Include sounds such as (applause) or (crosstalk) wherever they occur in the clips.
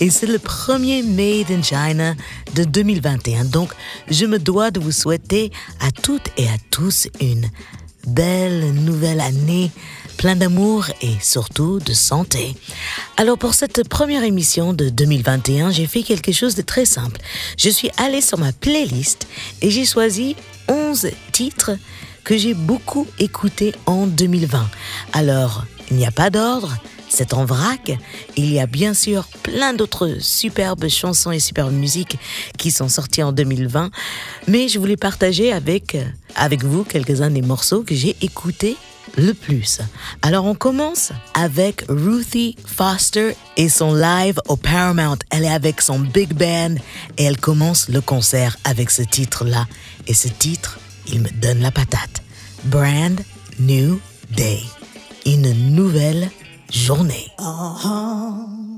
Et c'est le premier Made in China de 2021. Donc, je me dois de vous souhaiter à toutes et à tous une belle nouvelle année, plein d'amour et surtout de santé. Alors pour cette première émission de 2021, j'ai fait quelque chose de très simple. Je suis allée sur ma playlist et j'ai choisi 11 titres que j'ai beaucoup écoutés en 2020. Alors, il n'y a pas d'ordre, c'est en vrac. Il y a bien sûr plein d'autres superbes chansons et superbes musiques qui sont sorties en 2020, mais je voulais partager avec, avec vous quelques-uns des morceaux que j'ai écoutés le plus. Alors on commence avec Ruthie Foster et son live au Paramount. Elle est avec son big band et elle commence le concert avec ce titre-là. Et ce titre, il me donne la patate. Brand New Day. Une nouvelle journée. Uh-huh,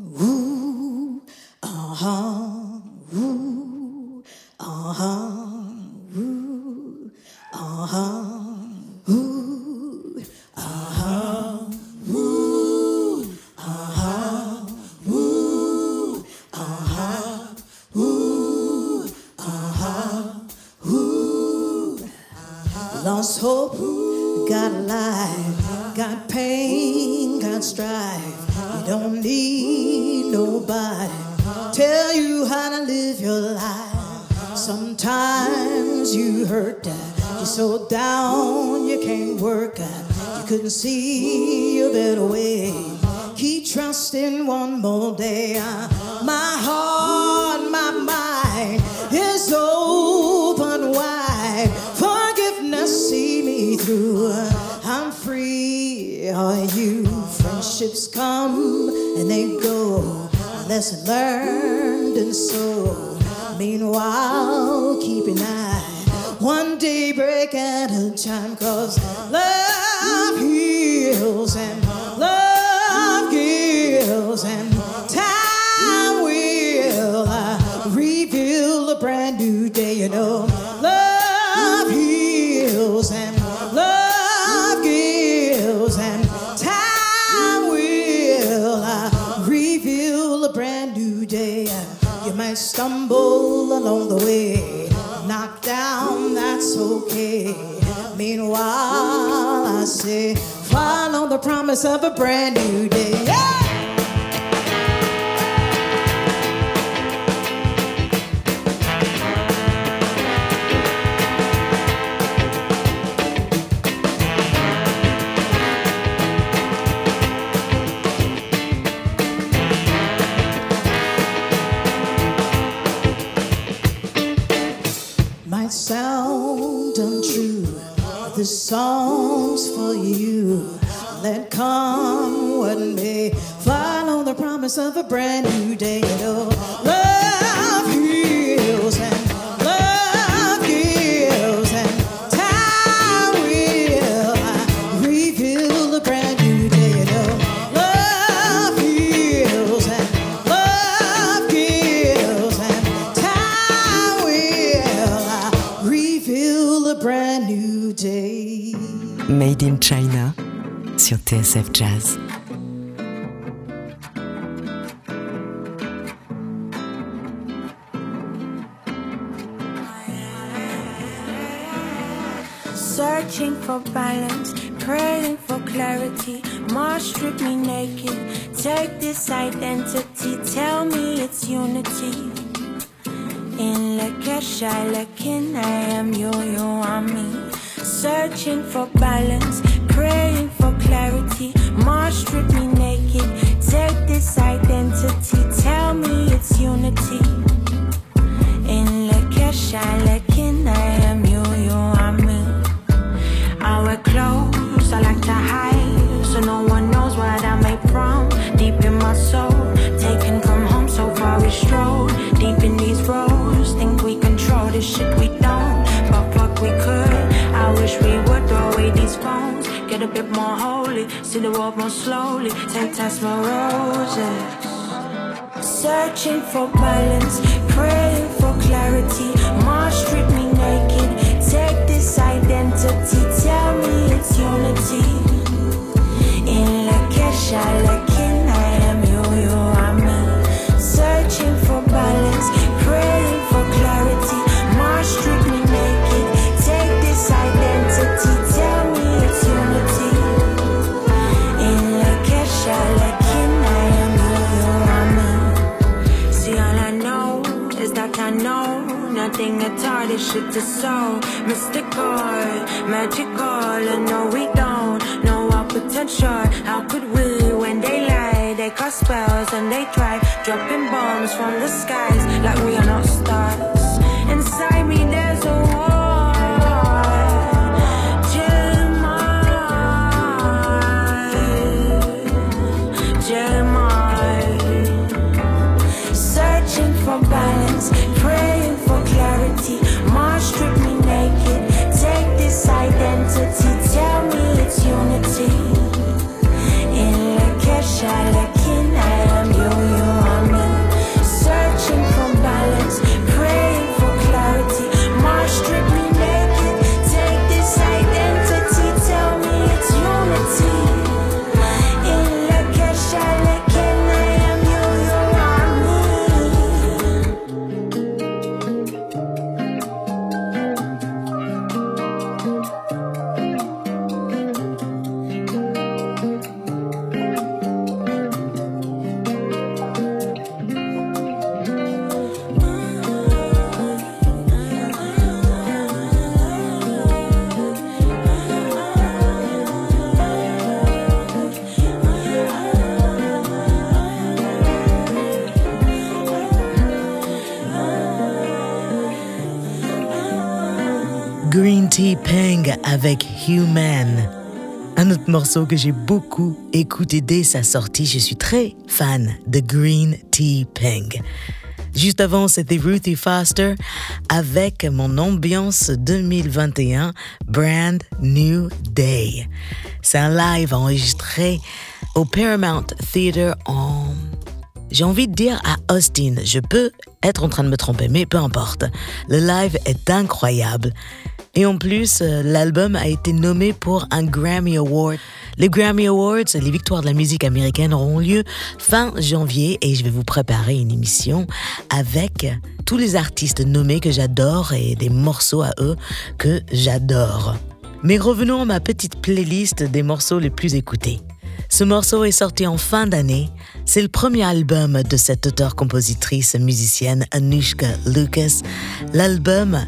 Meanwhile, I say, follow the promise of a brand new day. Yeah! Promise of a brand new day. Love heals and love and time will reveal a brand new day. Love heals and love and time will reveal brand new day. Made in China sur TSF Jazz. sometimes my roses. Searching for balance. Shit is so mystical, magical, and no, we don't know our potential. How could we when they lie? They cast spells and they try dropping bombs from the skies like we are not stars. Inside me, there's Human. Un autre morceau que j'ai beaucoup écouté dès sa sortie. Je suis très fan de Green Tea Peng. Juste avant, c'était Ruthie Foster avec mon ambiance 2021 Brand New Day. C'est un live enregistré au Paramount Theater en j'ai envie de dire à Austin, je peux être en train de me tromper, mais peu importe. Le live est incroyable. Et en plus, euh, l'album a été nommé pour un Grammy Award. Les Grammy Awards, les victoires de la musique américaine, auront lieu fin janvier et je vais vous préparer une émission avec tous les artistes nommés que j'adore et des morceaux à eux que j'adore. Mais revenons à ma petite playlist des morceaux les plus écoutés. Ce morceau est sorti en fin d'année. C'est le premier album de cette auteure-compositrice musicienne Anushka Lucas. L'album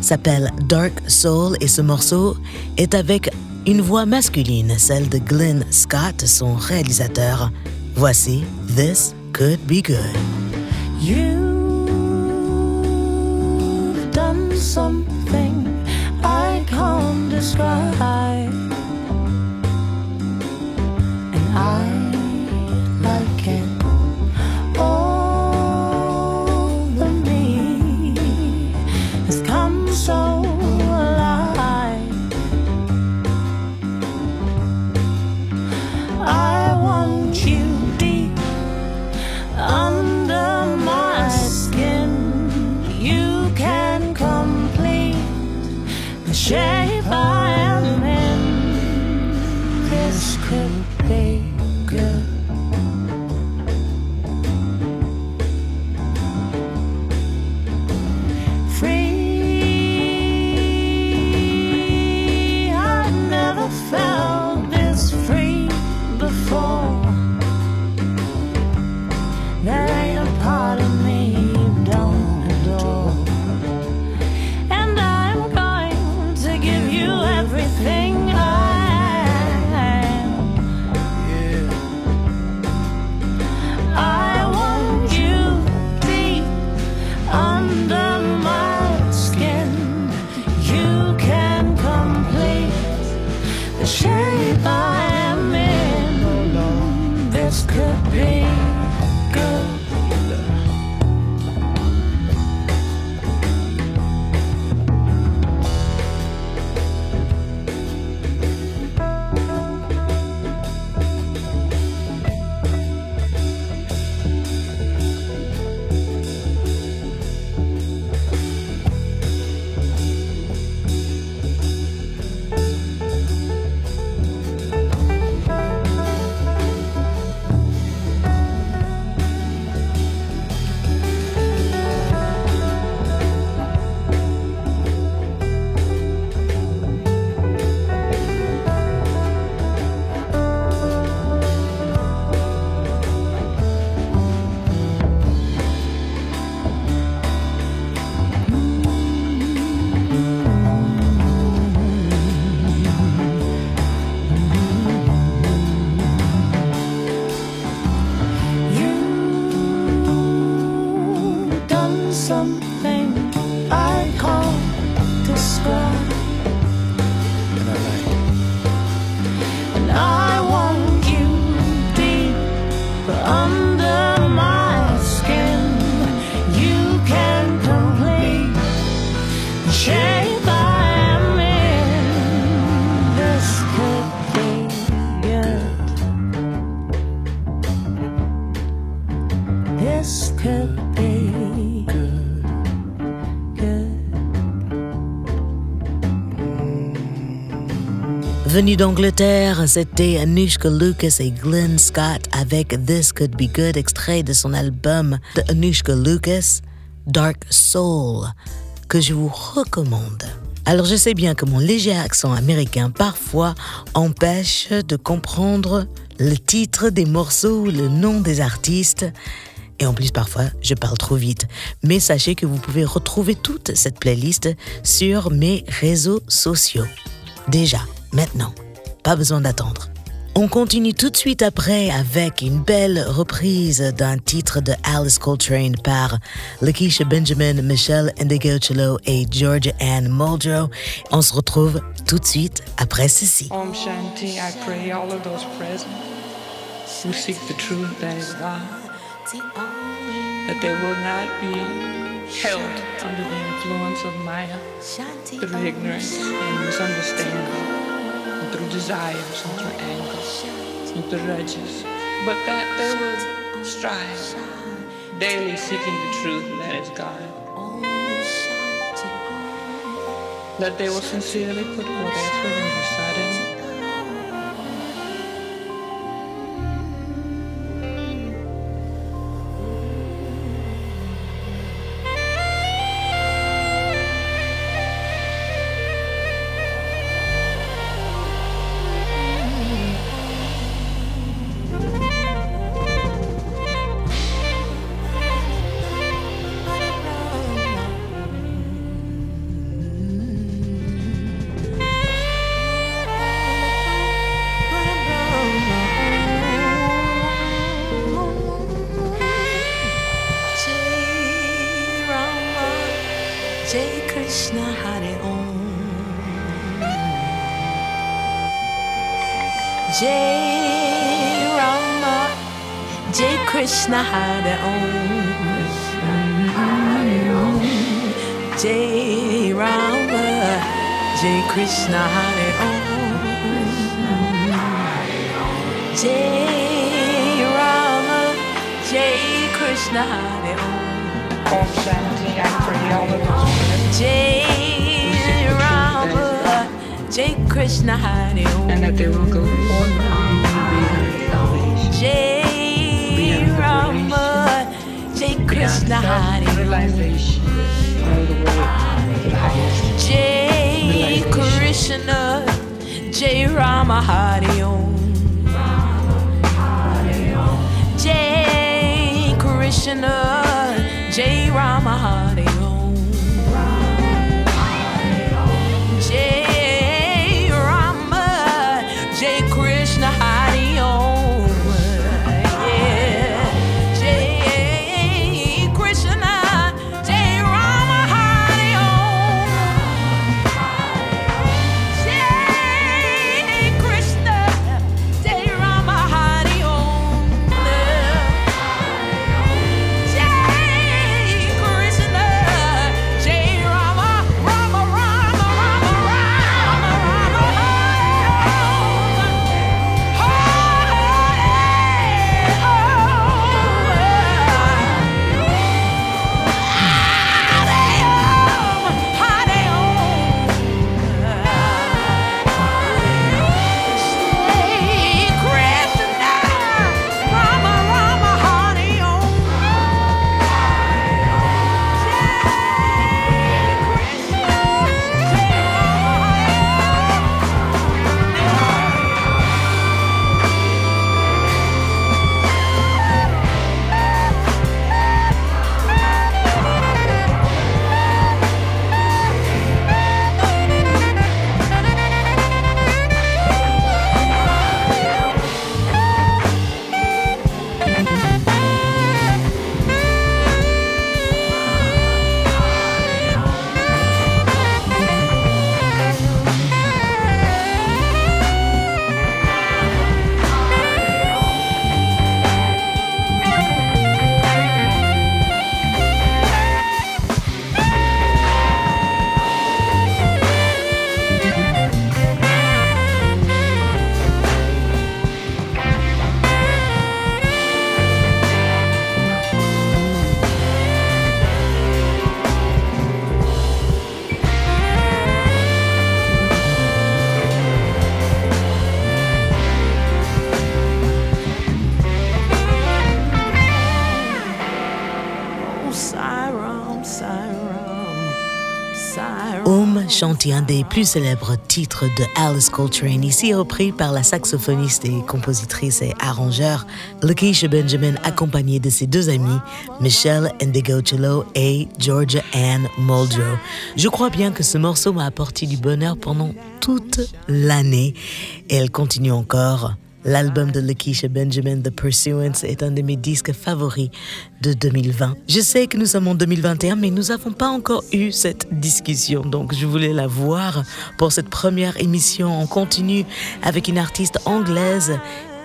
s'appelle Dark Soul et ce morceau est avec une voix masculine, celle de Glenn Scott, son réalisateur. Voici This Could Be Good. Venu d'Angleterre, c'était Anushka Lucas et Glenn Scott avec This Could Be Good, extrait de son album de Anushka Lucas, Dark Soul, que je vous recommande. Alors je sais bien que mon léger accent américain parfois empêche de comprendre le titre des morceaux, le nom des artistes, et en plus, parfois, je parle trop vite. Mais sachez que vous pouvez retrouver toute cette playlist sur mes réseaux sociaux. Déjà, maintenant, pas besoin d'attendre. On continue tout de suite après avec une belle reprise d'un titre de Alice Coltrane par Lakeisha Benjamin, Michelle Indigo et Georgia Ann Muldrow. On se retrouve tout de suite après ceci. Om Shanti, I pray all of those present who seek the truth that is God. that they will not be held under the influence of Maya through ignorance and misunderstanding, and through desires and through anger and through grudges, but that they will strive, daily seeking the truth that is God. That they will sincerely put forth effort and Krishna Hare Om. Jai Rama, Jai Krishna Hare Om. Om Shanti, I pray all of those Jai Rama, Jai Krishna Hare Om. and that they will go forth on. Jai Rama, Jai Krishna Hare realization of the way to the highest. Jai Krishna, Jai Rama Hare Om. Jai Krishna, un des plus célèbres titres de Alice Coltrane, ici repris par la saxophoniste et compositrice et arrangeur Lakeisha Benjamin, accompagnée de ses deux amis, Michelle Cello et Georgia Ann Muldrow. Je crois bien que ce morceau m'a apporté du bonheur pendant toute l'année et elle continue encore L'album de Lakeisha Benjamin, The Pursuance, est un de mes disques favoris de 2020. Je sais que nous sommes en 2021, mais nous n'avons pas encore eu cette discussion, donc je voulais la voir pour cette première émission en continu avec une artiste anglaise.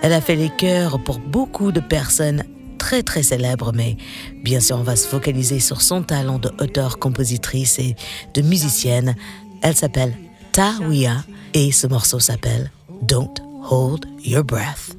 Elle a fait les chœurs pour beaucoup de personnes très très célèbres, mais bien sûr on va se focaliser sur son talent de auteur, compositrice et de musicienne. Elle s'appelle Tawiya et ce morceau s'appelle Don't hold your breath.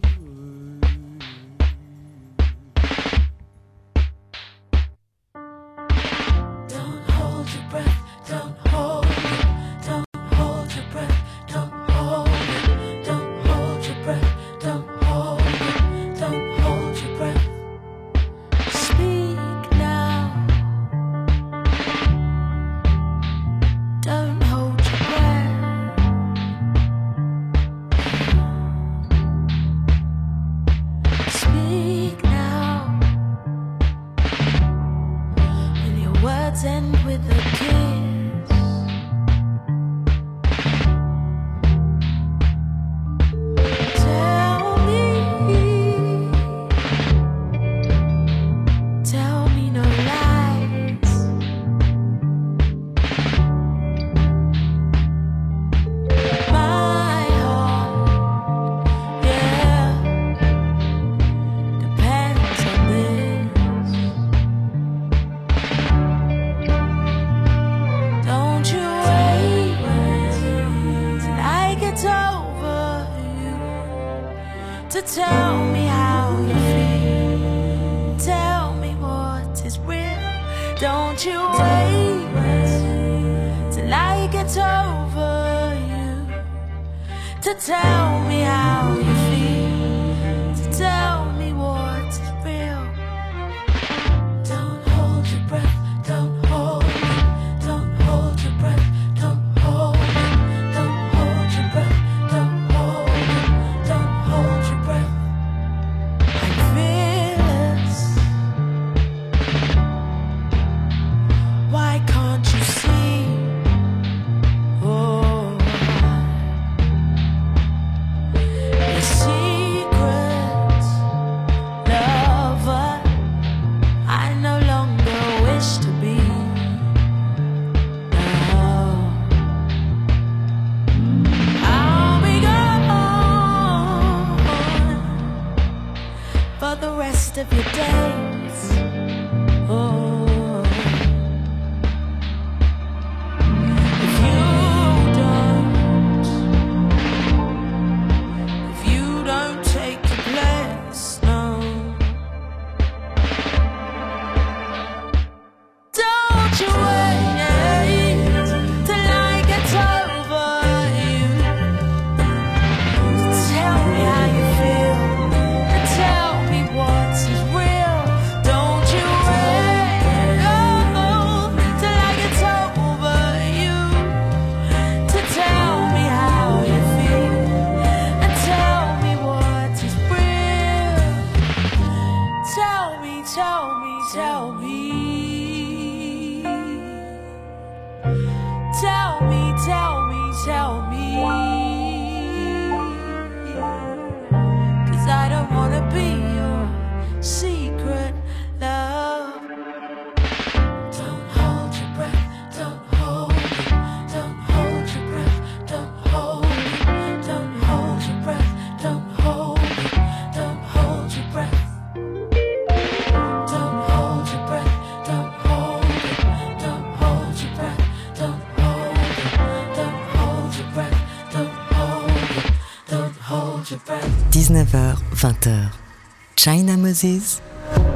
China Moses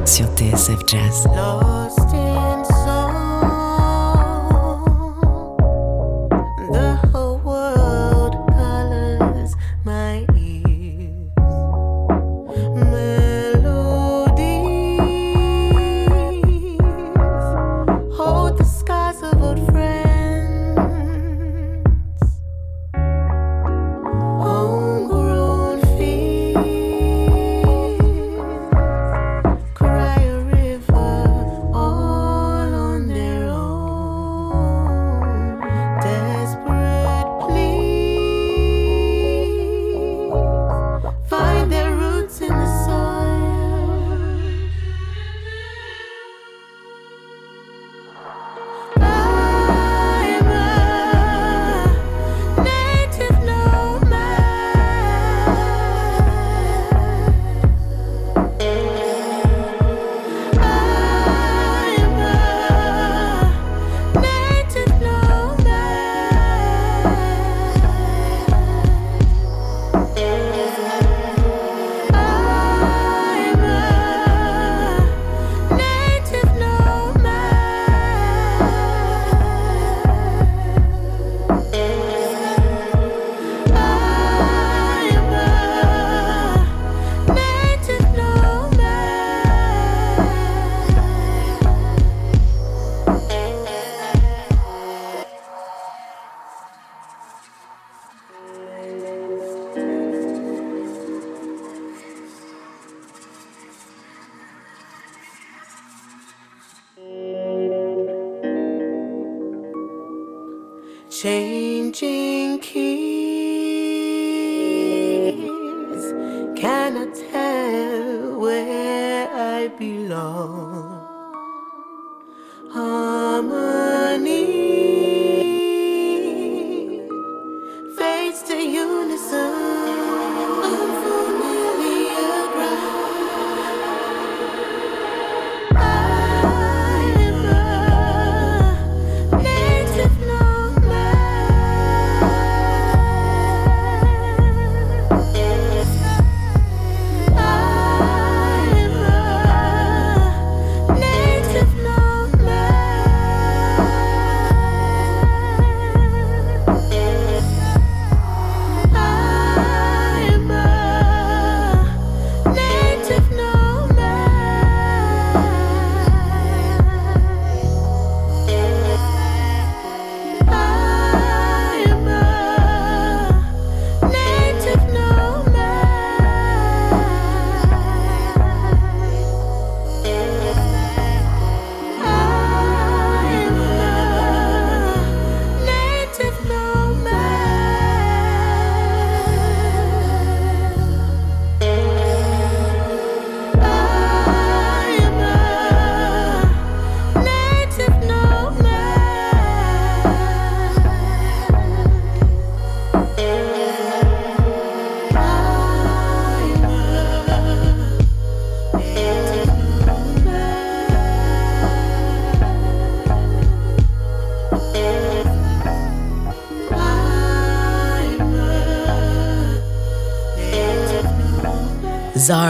sur TSF Jazz.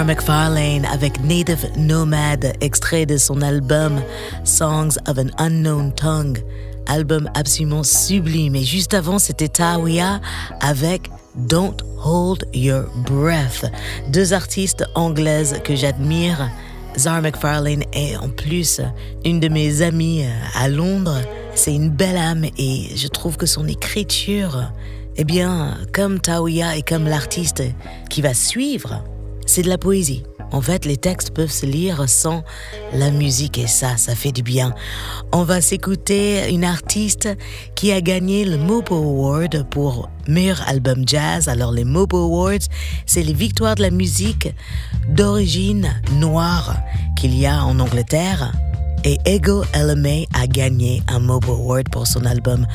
McFarlane avec Native Nomad, extrait de son album Songs of an Unknown Tongue, album absolument sublime. Et juste avant, c'était Tawiya avec Don't Hold Your Breath, deux artistes anglaises que j'admire. Zara McFarlane est en plus une de mes amies à Londres. C'est une belle âme et je trouve que son écriture, eh bien, comme Tawiya et comme l'artiste qui va suivre, c'est de la poésie. En fait, les textes peuvent se lire sans la musique et ça, ça fait du bien. On va s'écouter une artiste qui a gagné le Mopo Award pour meilleur album jazz. Alors les Mopo Awards, c'est les victoires de la musique d'origine noire qu'il y a en Angleterre. Et Ego LMA a gagné un Mopo Award pour son album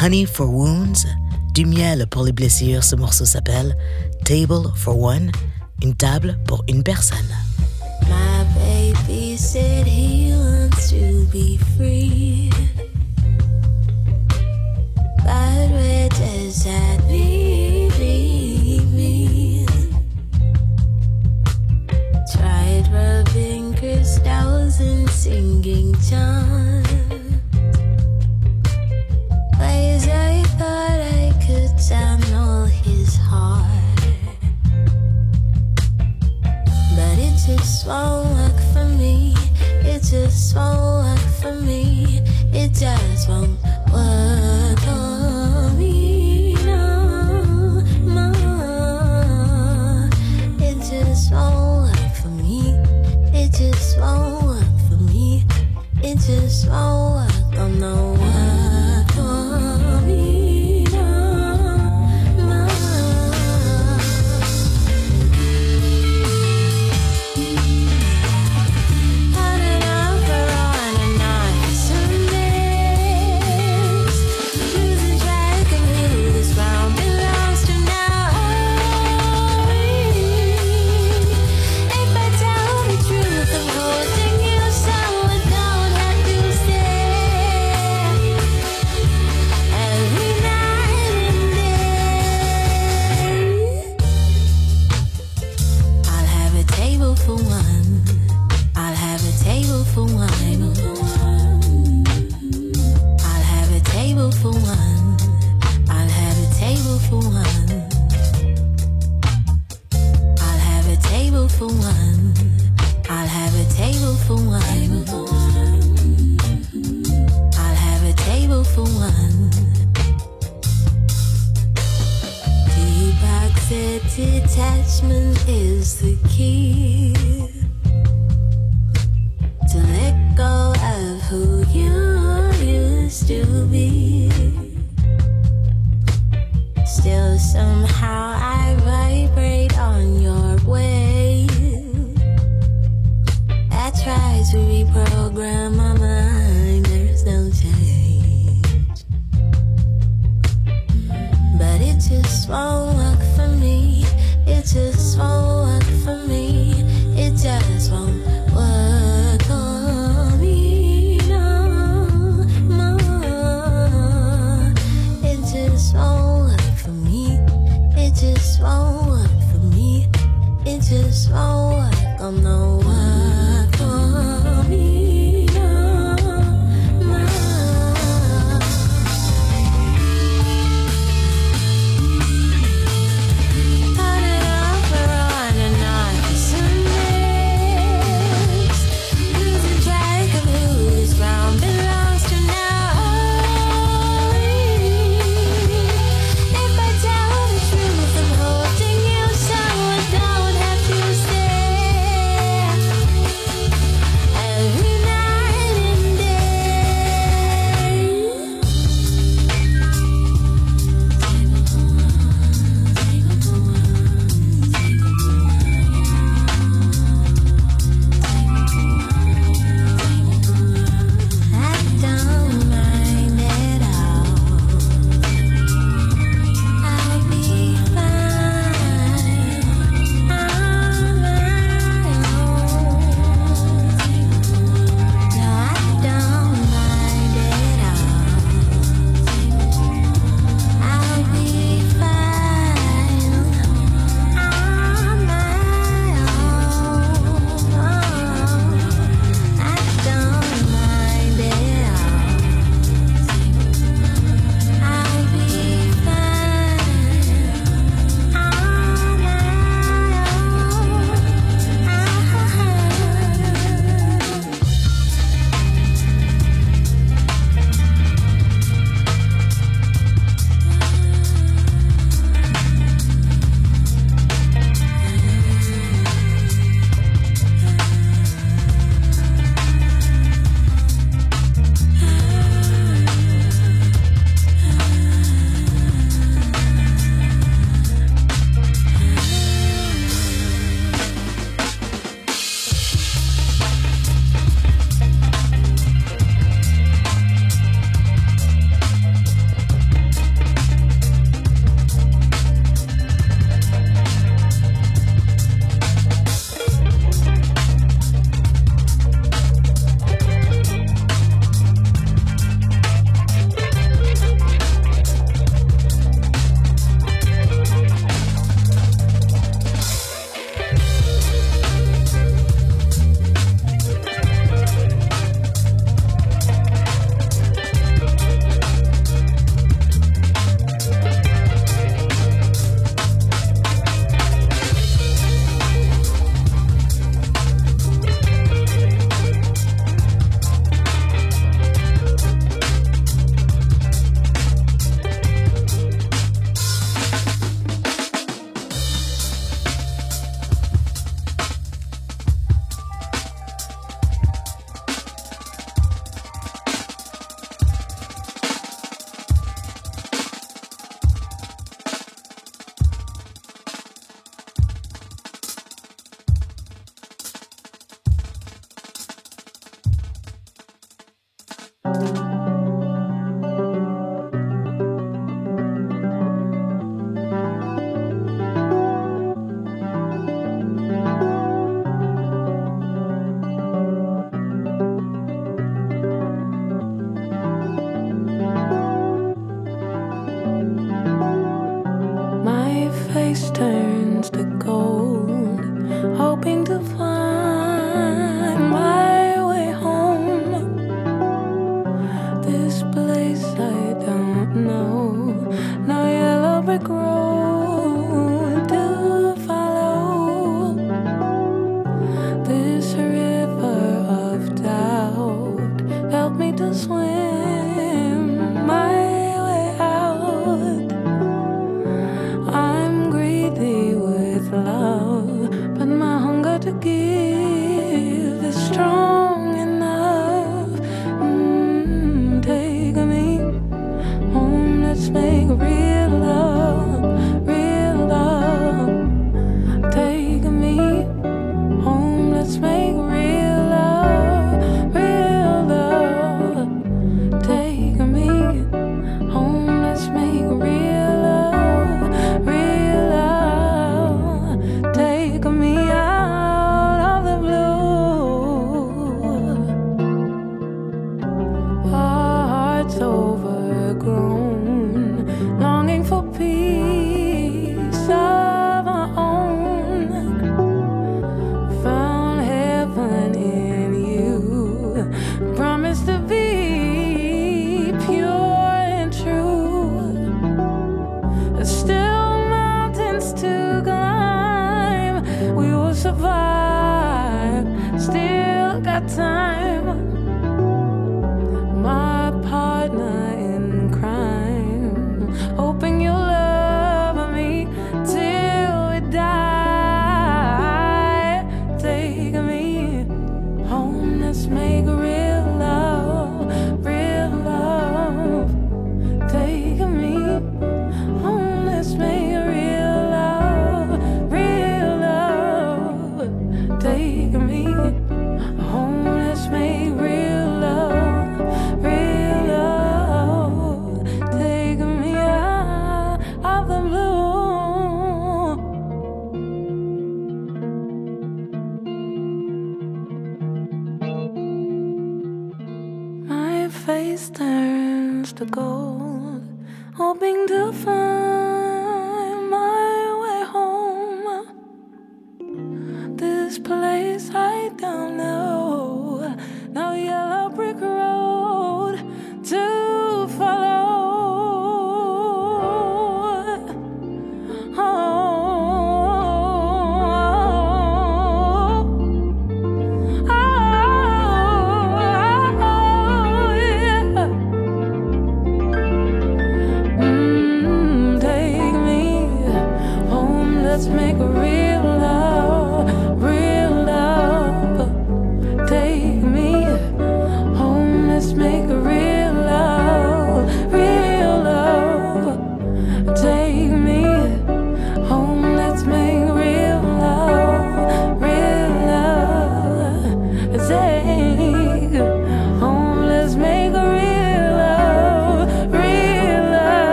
Honey for Wounds, du miel pour les blessures. Ce morceau s'appelle Table for One, une table pour une personne. My baby said he wants to be free. But where does that leave me? Tried rubbing crystals and singing. Ways I thought I could his heart. Just won't work for me. It just won't work for me. It just won't work for me. No, no. It just won't work for me. It just won't work for me. It just won't work. Oh no,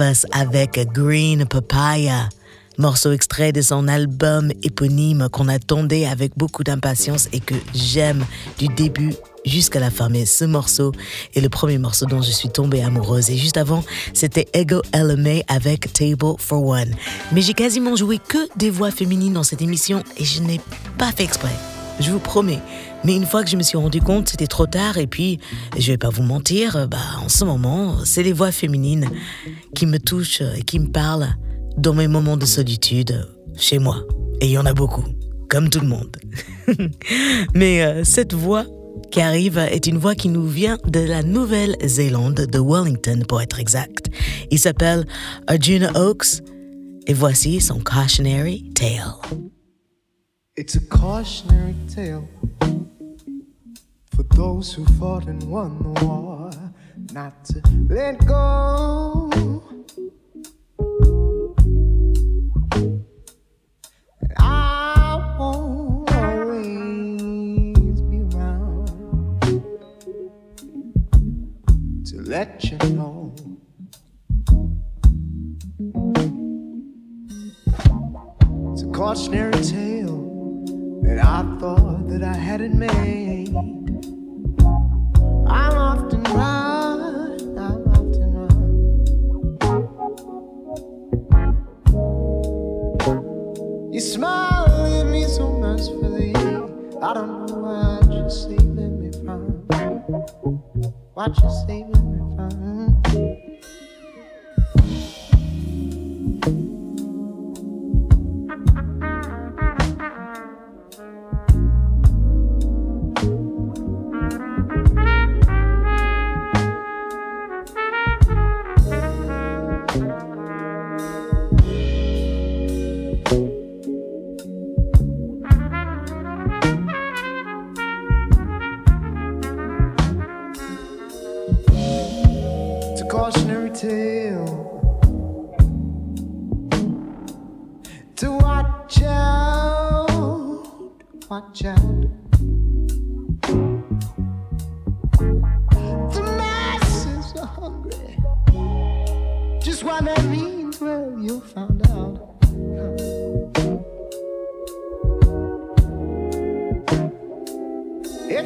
Avec Green Papaya, morceau extrait de son album éponyme qu'on attendait avec beaucoup d'impatience et que j'aime du début jusqu'à la fin. Mais ce morceau est le premier morceau dont je suis tombée amoureuse. Et juste avant, c'était Ego LMA avec Table for One. Mais j'ai quasiment joué que des voix féminines dans cette émission et je n'ai pas fait exprès. Je vous promets. Mais une fois que je me suis rendu compte, c'était trop tard. Et puis, je vais pas vous mentir, bah, en ce moment, c'est les voix féminines qui me touchent et qui me parlent dans mes moments de solitude chez moi. Et il y en a beaucoup, comme tout le monde. (laughs) Mais euh, cette voix qui arrive est une voix qui nous vient de la Nouvelle-Zélande, de Wellington pour être exact. Il s'appelle Arjuna Oaks et voici son cautionary tale. It's a cautionary tale for those who fought and won the war, not to let go.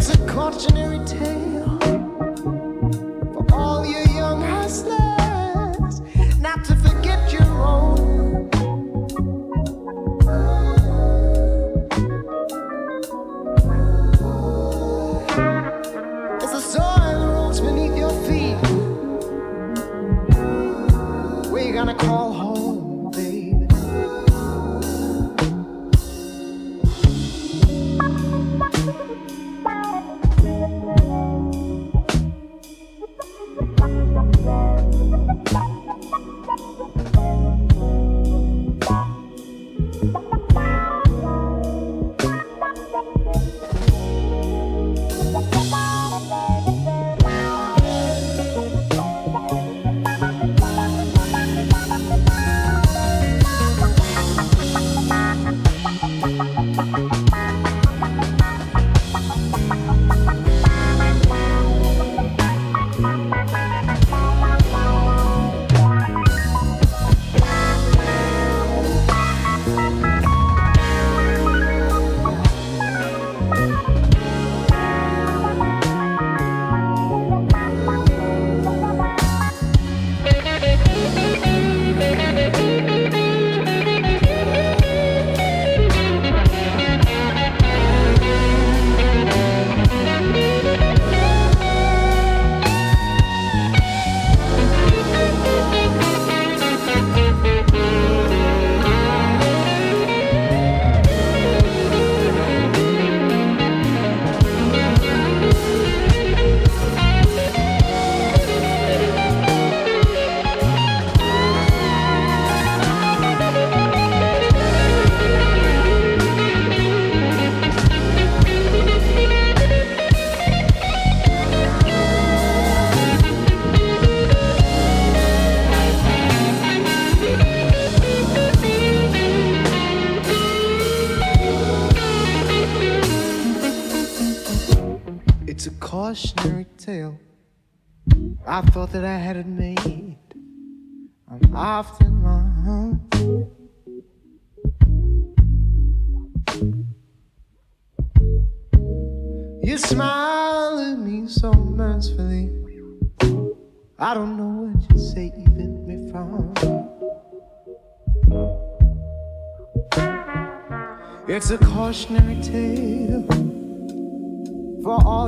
It's a cautionary tale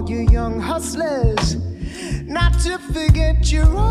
you young hustlers. Not to forget your own,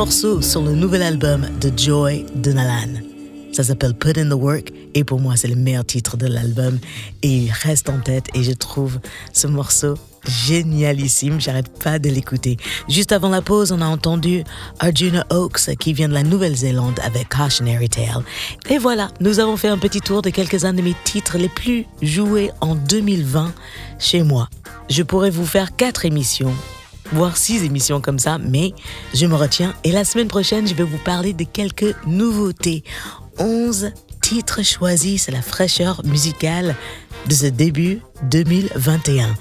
morceau sur le nouvel album de Joy de Nalan. Ça s'appelle Put in the Work et pour moi c'est le meilleur titre de l'album et il reste en tête et je trouve ce morceau génialissime, j'arrête pas de l'écouter. Juste avant la pause, on a entendu Arjuna Oaks qui vient de la Nouvelle-Zélande avec Cautionary Tale. Et voilà, nous avons fait un petit tour de quelques-uns de mes titres les plus joués en 2020 chez moi. Je pourrais vous faire quatre émissions voire six émissions comme ça, mais je me retiens. Et la semaine prochaine, je vais vous parler de quelques nouveautés. 11 titres choisis, c'est la fraîcheur musicale de ce début 2021.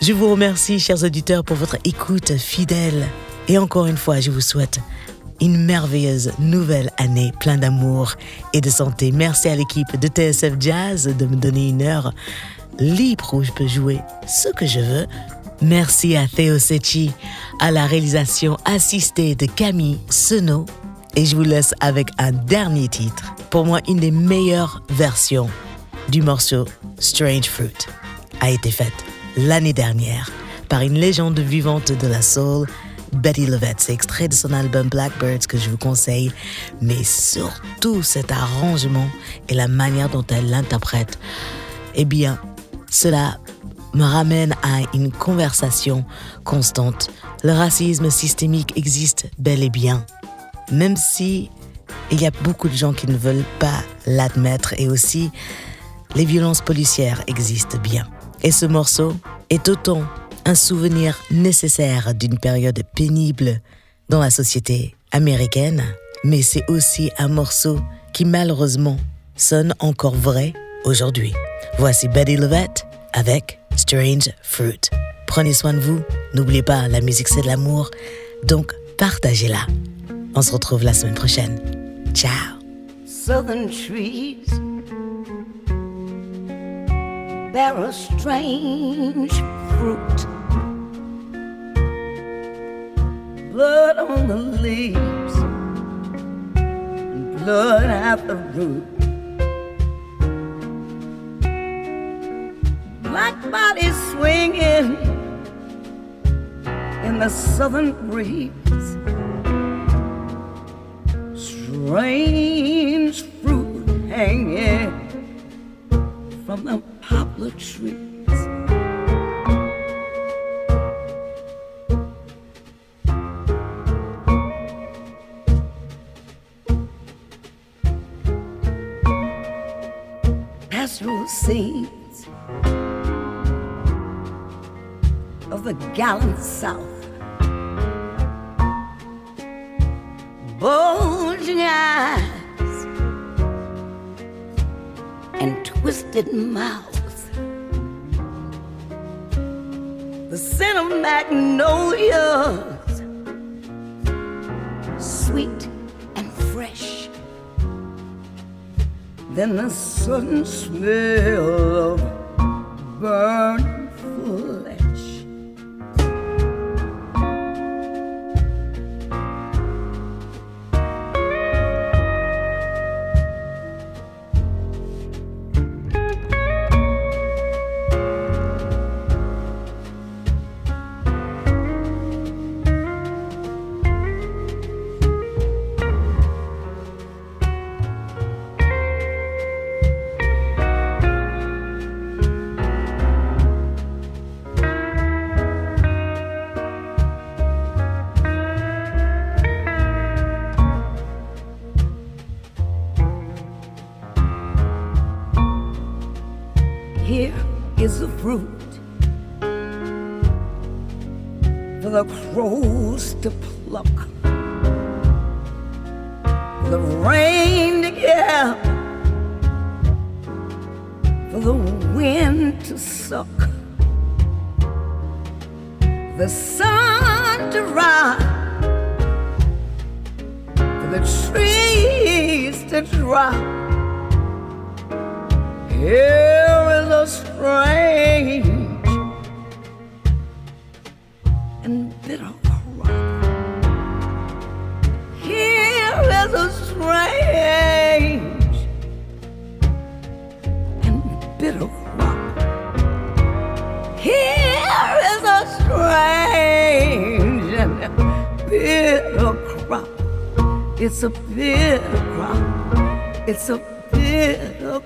Je vous remercie, chers auditeurs, pour votre écoute fidèle. Et encore une fois, je vous souhaite une merveilleuse nouvelle année plein d'amour et de santé. Merci à l'équipe de TSF Jazz de me donner une heure libre où je peux jouer ce que je veux. Merci à Theo Sechi, à la réalisation assistée de Camille Seno. Et je vous laisse avec un dernier titre. Pour moi, une des meilleures versions du morceau Strange Fruit a été faite l'année dernière par une légende vivante de la soul, Betty Lovett. C'est extrait de son album Blackbirds que je vous conseille, mais surtout cet arrangement et la manière dont elle l'interprète. Eh bien, cela me ramène à une conversation constante. Le racisme systémique existe bel et bien, même si il y a beaucoup de gens qui ne veulent pas l'admettre et aussi les violences policières existent bien. Et ce morceau est autant un souvenir nécessaire d'une période pénible dans la société américaine, mais c'est aussi un morceau qui malheureusement sonne encore vrai aujourd'hui. Voici Betty Lovett avec Strange Fruit. Prenez soin de vous, n'oubliez pas, la musique c'est de l'amour, donc partagez-la. On se retrouve la semaine prochaine. Ciao. Southern trees strange fruit. Blood on the leaves, blood at the root. Black bodies swinging in the southern breeze. Strange fruit hanging from the poplar trees. Pastoral scenes the gallant South. Bulging eyes and twisted mouth. The scent of magnolias, sweet and fresh. Then the sudden smell of burning to for the wind to suck, the sun to rise, for the trees to drop. Here is a strange and bitter strange and bitter crop. Here is a strange and bitter crop. It's a bitter crop. It's a bitter